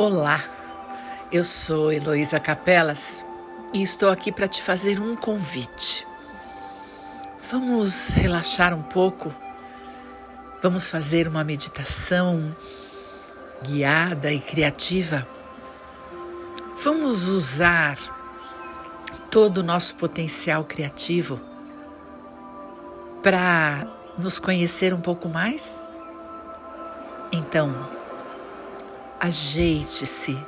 Olá, eu sou Heloísa Capelas e estou aqui para te fazer um convite. Vamos relaxar um pouco? Vamos fazer uma meditação guiada e criativa? Vamos usar todo o nosso potencial criativo para nos conhecer um pouco mais? Então, Ajeite-se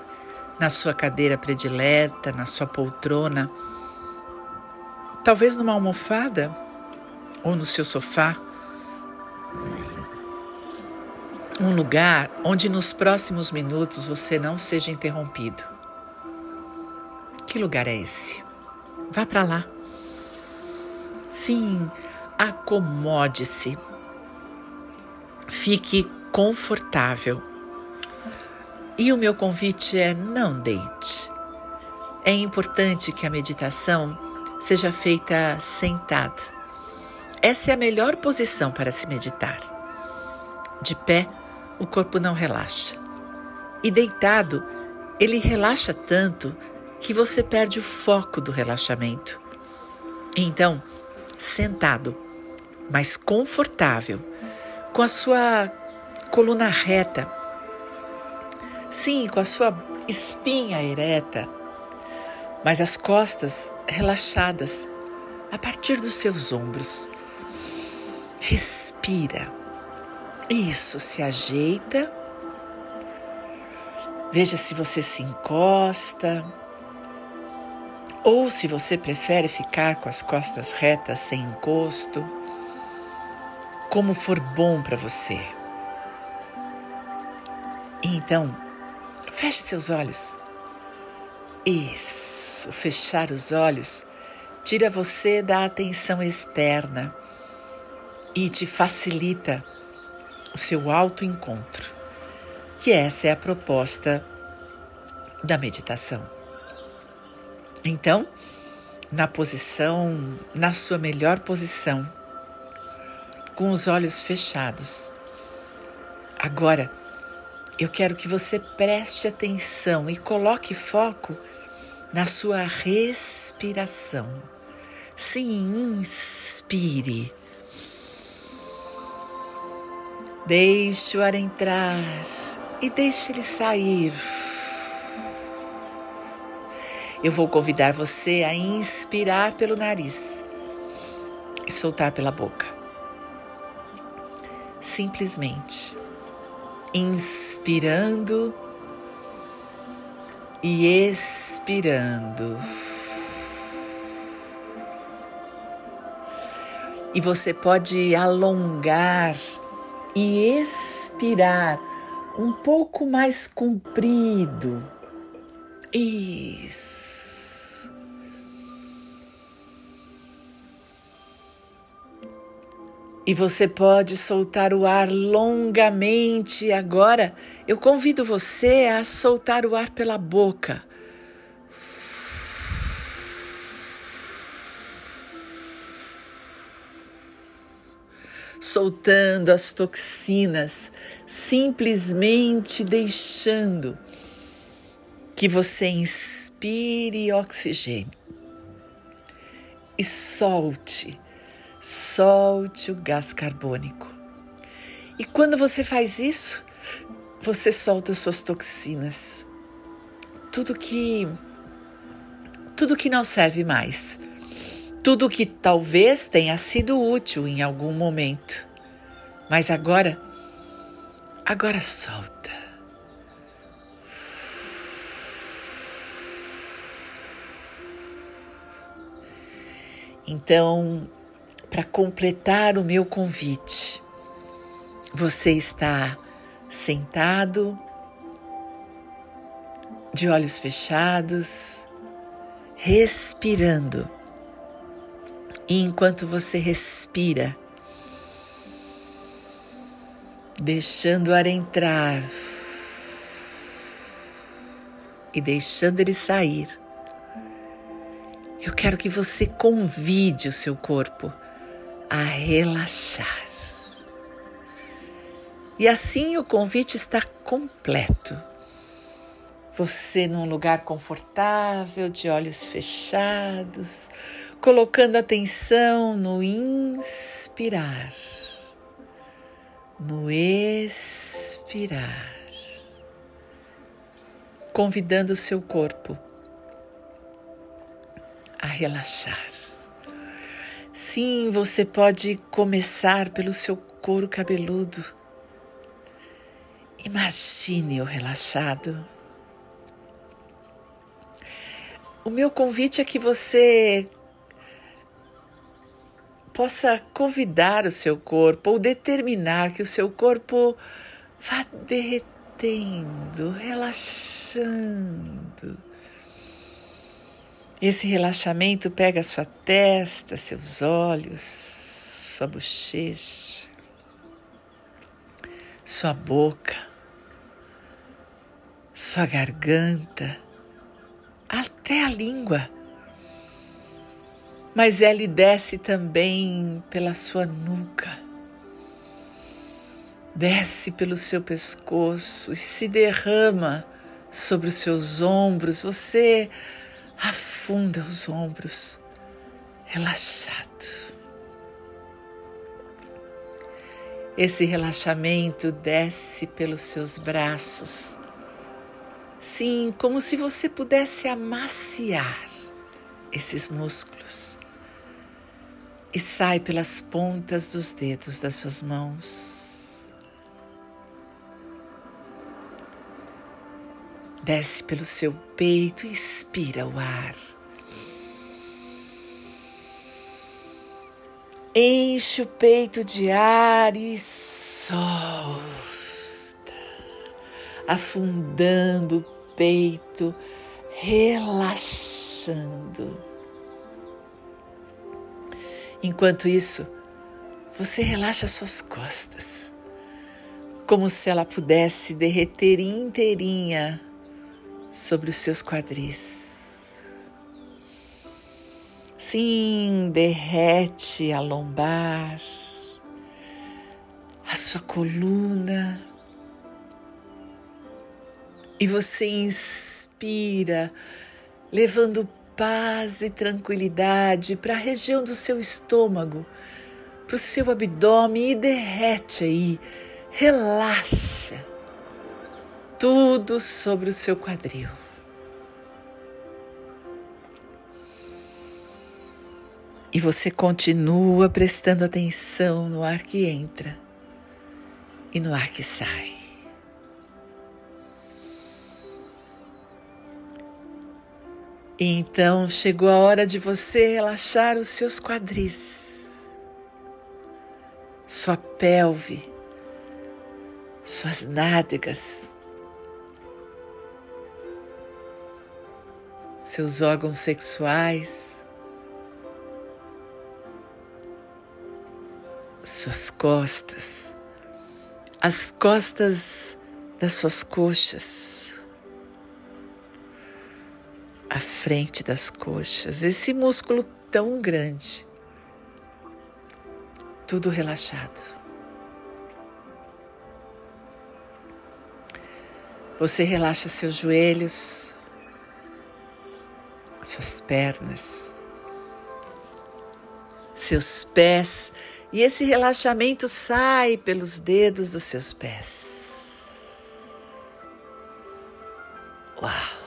na sua cadeira predileta, na sua poltrona, talvez numa almofada ou no seu sofá. Um lugar onde nos próximos minutos você não seja interrompido. Que lugar é esse? Vá para lá. Sim, acomode-se. Fique confortável. E o meu convite é: não deite. É importante que a meditação seja feita sentada. Essa é a melhor posição para se meditar. De pé, o corpo não relaxa. E deitado, ele relaxa tanto que você perde o foco do relaxamento. Então, sentado, mas confortável, com a sua coluna reta, Sim, com a sua espinha ereta, mas as costas relaxadas a partir dos seus ombros. Respira. Isso, se ajeita. Veja se você se encosta ou se você prefere ficar com as costas retas sem encosto, como for bom para você. Então, Feche seus olhos. Isso, fechar os olhos tira você da atenção externa e te facilita o seu autoencontro, que essa é a proposta da meditação. Então, na posição, na sua melhor posição, com os olhos fechados. Agora, eu quero que você preste atenção e coloque foco na sua respiração. Sim, inspire. Deixe o ar entrar e deixe ele sair. Eu vou convidar você a inspirar pelo nariz e soltar pela boca. Simplesmente inspirando e expirando. E você pode alongar e expirar um pouco mais comprido. Isso. E você pode soltar o ar longamente agora. Eu convido você a soltar o ar pela boca. Soltando as toxinas, simplesmente deixando que você inspire oxigênio e solte solte o gás carbônico. E quando você faz isso, você solta suas toxinas. Tudo que tudo que não serve mais. Tudo que talvez tenha sido útil em algum momento. Mas agora agora solta. Então, para completar o meu convite. Você está sentado, de olhos fechados, respirando. E enquanto você respira, deixando o ar entrar e deixando ele sair, eu quero que você convide o seu corpo a relaxar. E assim o convite está completo. Você num lugar confortável, de olhos fechados, colocando atenção no inspirar, no expirar, convidando o seu corpo a relaxar. Sim, você pode começar pelo seu couro cabeludo. Imagine-o relaxado. O meu convite é que você possa convidar o seu corpo ou determinar que o seu corpo vá derretendo, relaxando. Esse relaxamento pega sua testa, seus olhos, sua bochecha, sua boca, sua garganta, até a língua mas ele desce também pela sua nuca, desce pelo seu pescoço e se derrama sobre os seus ombros. Você afunda os ombros, relaxado. Esse relaxamento desce pelos seus braços. Sim, como se você pudesse amaciar esses músculos e sai pelas pontas dos dedos das suas mãos. Desce pelo seu peito e expira o ar. Enche o peito de ar e solta, afundando o peito relaxando. Enquanto isso, você relaxa suas costas, como se ela pudesse derreter inteirinha sobre os seus quadris. Sim, derrete a lombar, a sua coluna, e você inspira levando paz e tranquilidade para a região do seu estômago, para o seu abdômen e derrete aí, relaxa tudo sobre o seu quadril. E você continua prestando atenção no ar que entra e no ar que sai. E então chegou a hora de você relaxar os seus quadris, sua pelve, suas nádegas, seus órgãos sexuais, suas costas, as costas das suas coxas à frente das coxas, esse músculo tão grande, tudo relaxado. Você relaxa seus joelhos, suas pernas, seus pés, e esse relaxamento sai pelos dedos dos seus pés. Uau!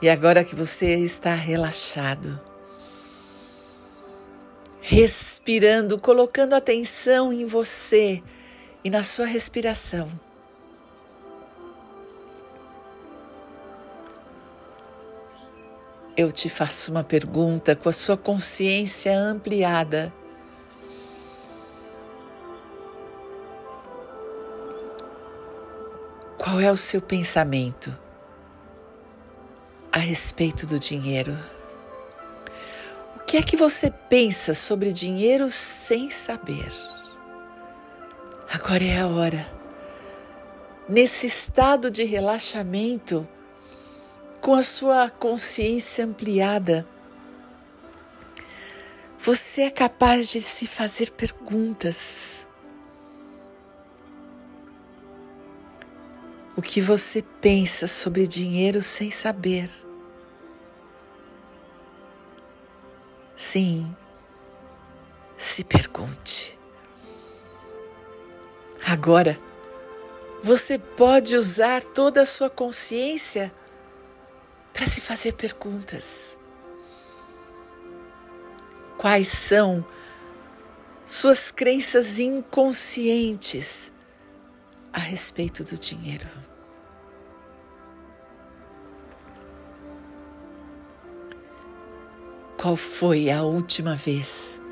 E agora que você está relaxado, respirando, colocando atenção em você e na sua respiração. Eu te faço uma pergunta com a sua consciência ampliada. Qual é o seu pensamento? a respeito do dinheiro? O que é que você pensa sobre dinheiro sem saber? Agora é a hora. Nesse estado de relaxamento, com a sua consciência ampliada, você é capaz de se fazer perguntas. o que você pensa sobre dinheiro sem saber. Sim, se pergunte. Agora, você pode usar toda a sua consciência para se fazer perguntas. Quais são suas crenças inconscientes a respeito do dinheiro? Qual foi a última vez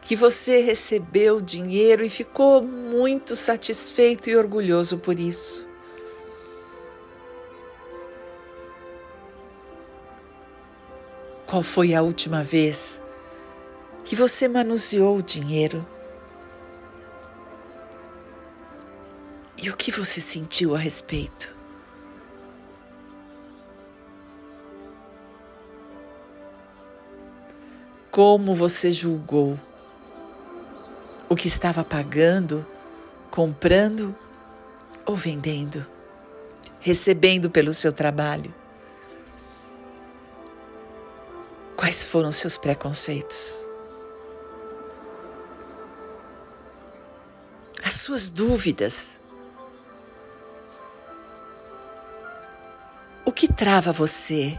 que você recebeu dinheiro e ficou muito satisfeito e orgulhoso por isso? Qual foi a última vez que você manuseou o dinheiro? E o que você sentiu a respeito? Como você julgou o que estava pagando, comprando ou vendendo, recebendo pelo seu trabalho? Quais foram seus preconceitos? As suas dúvidas? O que trava você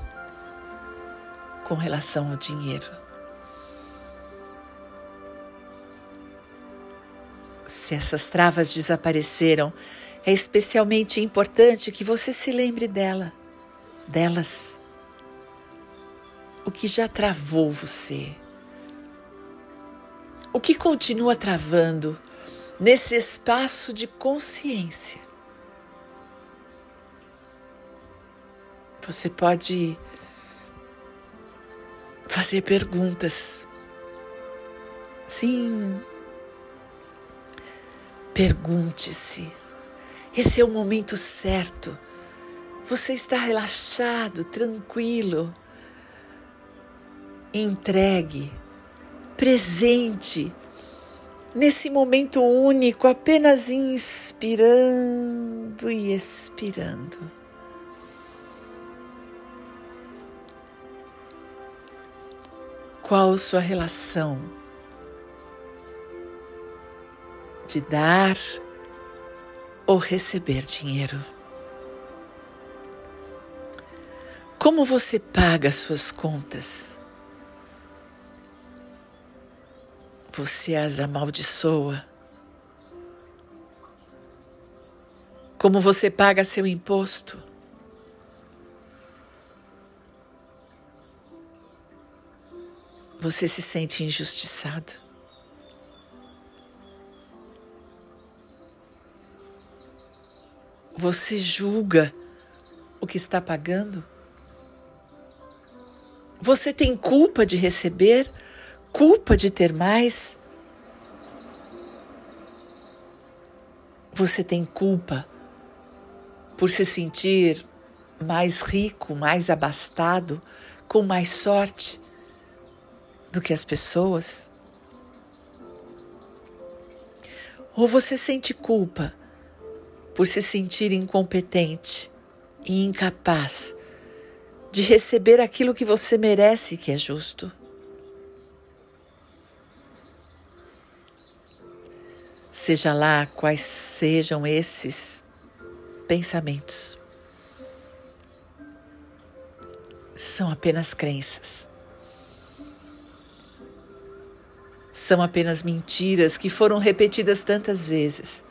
com relação ao dinheiro? Se essas travas desapareceram, é especialmente importante que você se lembre dela, delas o que já travou você? O que continua travando nesse espaço de consciência? Você pode fazer perguntas. Sim. Pergunte-se. Esse é o momento certo. Você está relaxado, tranquilo entregue, presente, nesse momento único, apenas inspirando e expirando. Qual sua relação de dar ou receber dinheiro? Como você paga suas contas? Você as amaldiçoa. Como você paga seu imposto. Você se sente injustiçado. Você julga o que está pagando? Você tem culpa de receber culpa de ter mais? Você tem culpa por se sentir mais rico, mais abastado, com mais sorte do que as pessoas? Ou você sente culpa por se sentir incompetente e incapaz de receber aquilo que você merece que é justo? Seja lá quais sejam esses pensamentos. São apenas crenças. São apenas mentiras que foram repetidas tantas vezes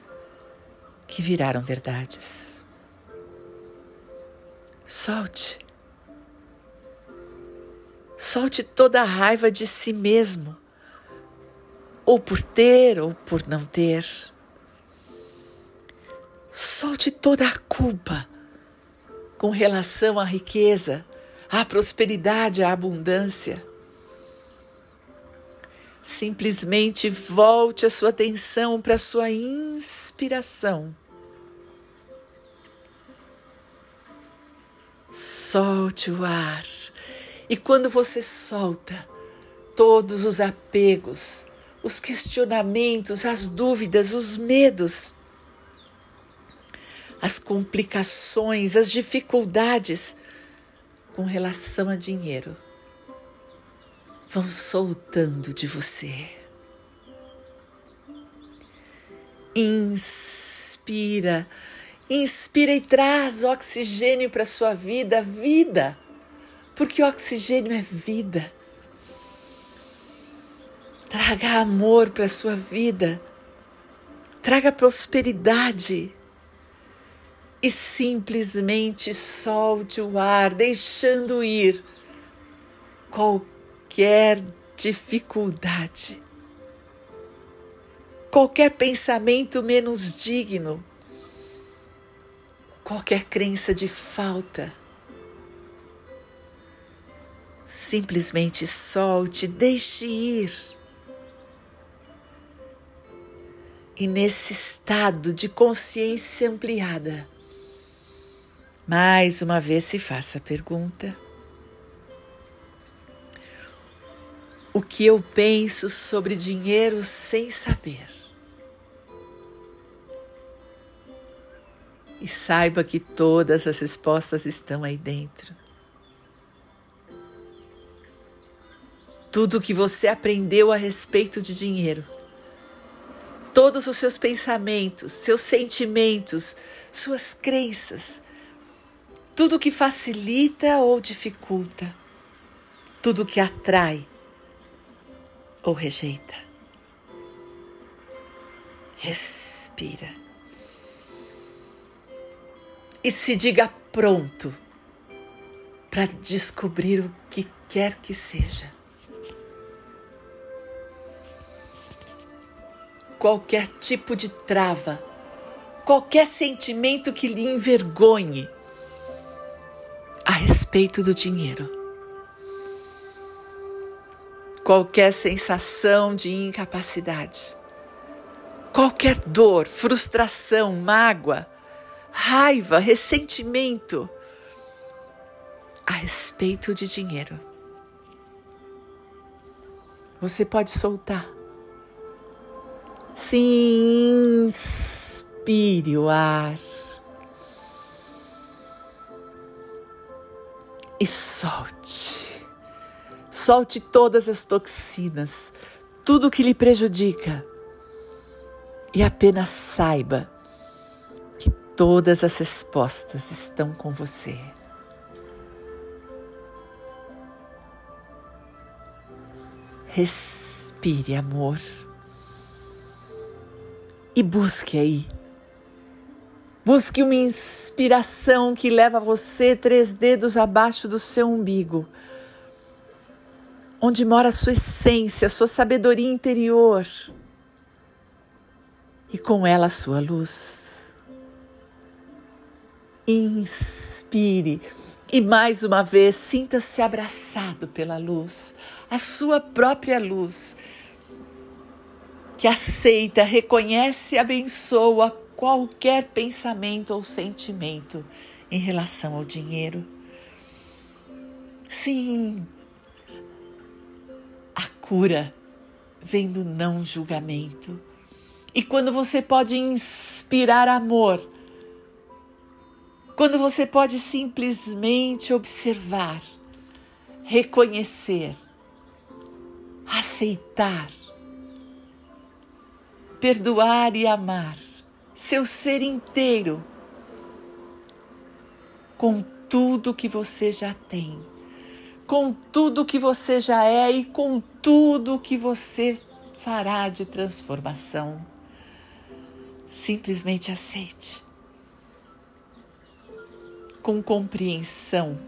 que viraram verdades. Solte. Solte toda a raiva de si mesmo ou por ter ou por não ter. Solte toda a culpa com relação à riqueza, à prosperidade, à abundância. Simplesmente volte a sua atenção para a sua inspiração. Solte o ar. E quando você solta todos os apegos, os questionamentos, as dúvidas, os medos. as complicações, as dificuldades com relação a dinheiro vão soltando de você. Inspira, inspira e traz oxigênio para sua vida, vida, porque oxigênio é vida. Traga amor para sua vida, traga prosperidade e simplesmente solte o ar, deixando ir qualquer dificuldade, qualquer pensamento menos digno, qualquer crença de falta. Simplesmente solte, deixe ir. E nesse estado de consciência ampliada, mais uma vez se faça a pergunta: O que eu penso sobre dinheiro sem saber? E saiba que todas as respostas estão aí dentro. Tudo que você aprendeu a respeito de dinheiro, todos os seus pensamentos, seus sentimentos, suas crenças, tudo que facilita ou dificulta, tudo que atrai ou rejeita. Respira. E se diga pronto para descobrir o que quer que seja. Qualquer tipo de trava, qualquer sentimento que lhe envergonhe, a respeito do dinheiro. Qualquer sensação de incapacidade, qualquer dor, frustração, mágoa, raiva, ressentimento a respeito de dinheiro. Você pode soltar. Se inspire o ar. e solte. Solte todas as toxinas, tudo que lhe prejudica. E apenas saiba que todas as respostas estão com você. Respire amor e busque aí. Busque uma inspiração que leva você três dedos abaixo do seu umbigo, onde mora a sua essência, a sua sabedoria interior. E com ela a sua luz. Inspire. E mais uma vez sinta-se abraçado pela luz, a sua própria luz, que aceita, reconhece e abençoa qualquer pensamento ou sentimento em relação ao dinheiro. Sim, a cura vem do não julgamento. E quando você pode inspirar amor, quando você pode simplesmente observar, reconhecer, aceitar, perdoar e amar, seu ser inteiro com tudo que você já tem, com tudo que você já é e com tudo que você fará de transformação. Simplesmente aceite. Com compreensão.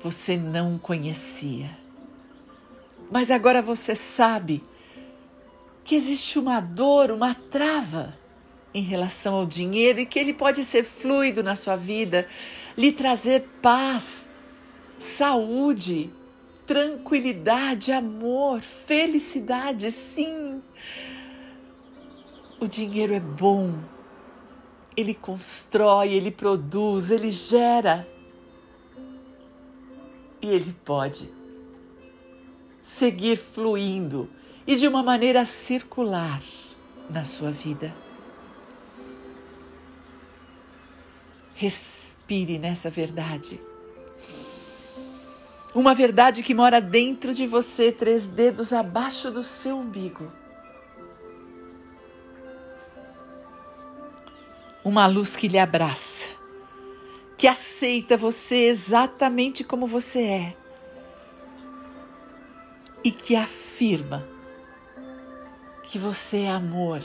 Você não conhecia, mas agora você sabe que existe uma dor, uma trava em relação ao dinheiro e que ele pode ser fluido na sua vida, lhe trazer paz, saúde, tranquilidade, amor, felicidade, sim. O dinheiro é bom. Ele constrói, ele produz, ele gera. E ele pode seguir fluindo e de uma maneira circular na sua vida. Respire nessa verdade. Uma verdade que mora dentro de você, três dedos abaixo do seu umbigo. Uma luz que lhe abraça, que aceita você exatamente como você é e que afirma que você é amor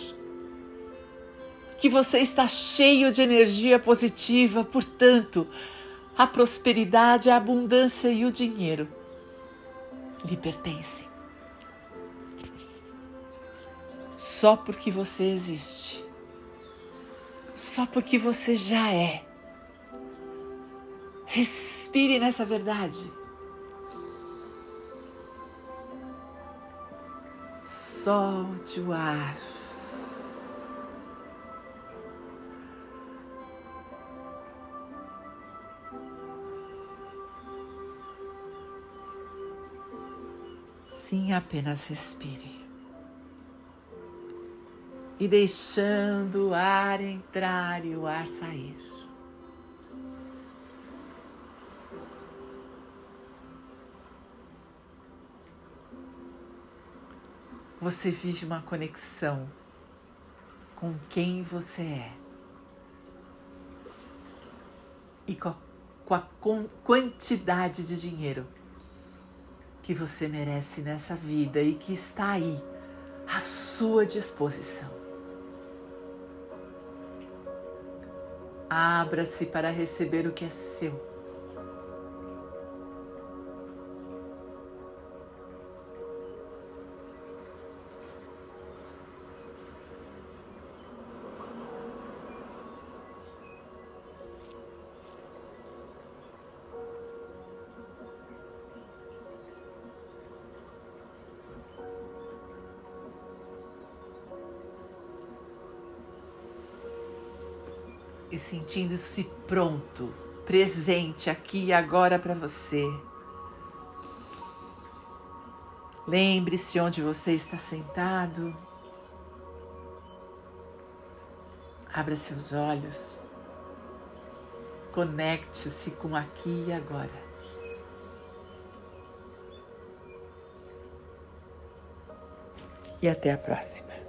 que você está cheio de energia positiva, portanto, a prosperidade, a abundância e o dinheiro lhe pertencem. Só porque você existe, só porque você já é. Respire nessa verdade. Solte o ar. Sim, apenas respire. E deixando o ar entrar e o ar sair. Você vive uma conexão com quem você é e com a, com a quantidade de dinheiro que você merece nessa vida e que está aí à sua disposição. Abra-se para receber o que é seu. Sentindo-se pronto, presente aqui e agora para você. Lembre-se onde você está sentado. Abra seus olhos. Conecte-se com aqui e agora. E até a próxima.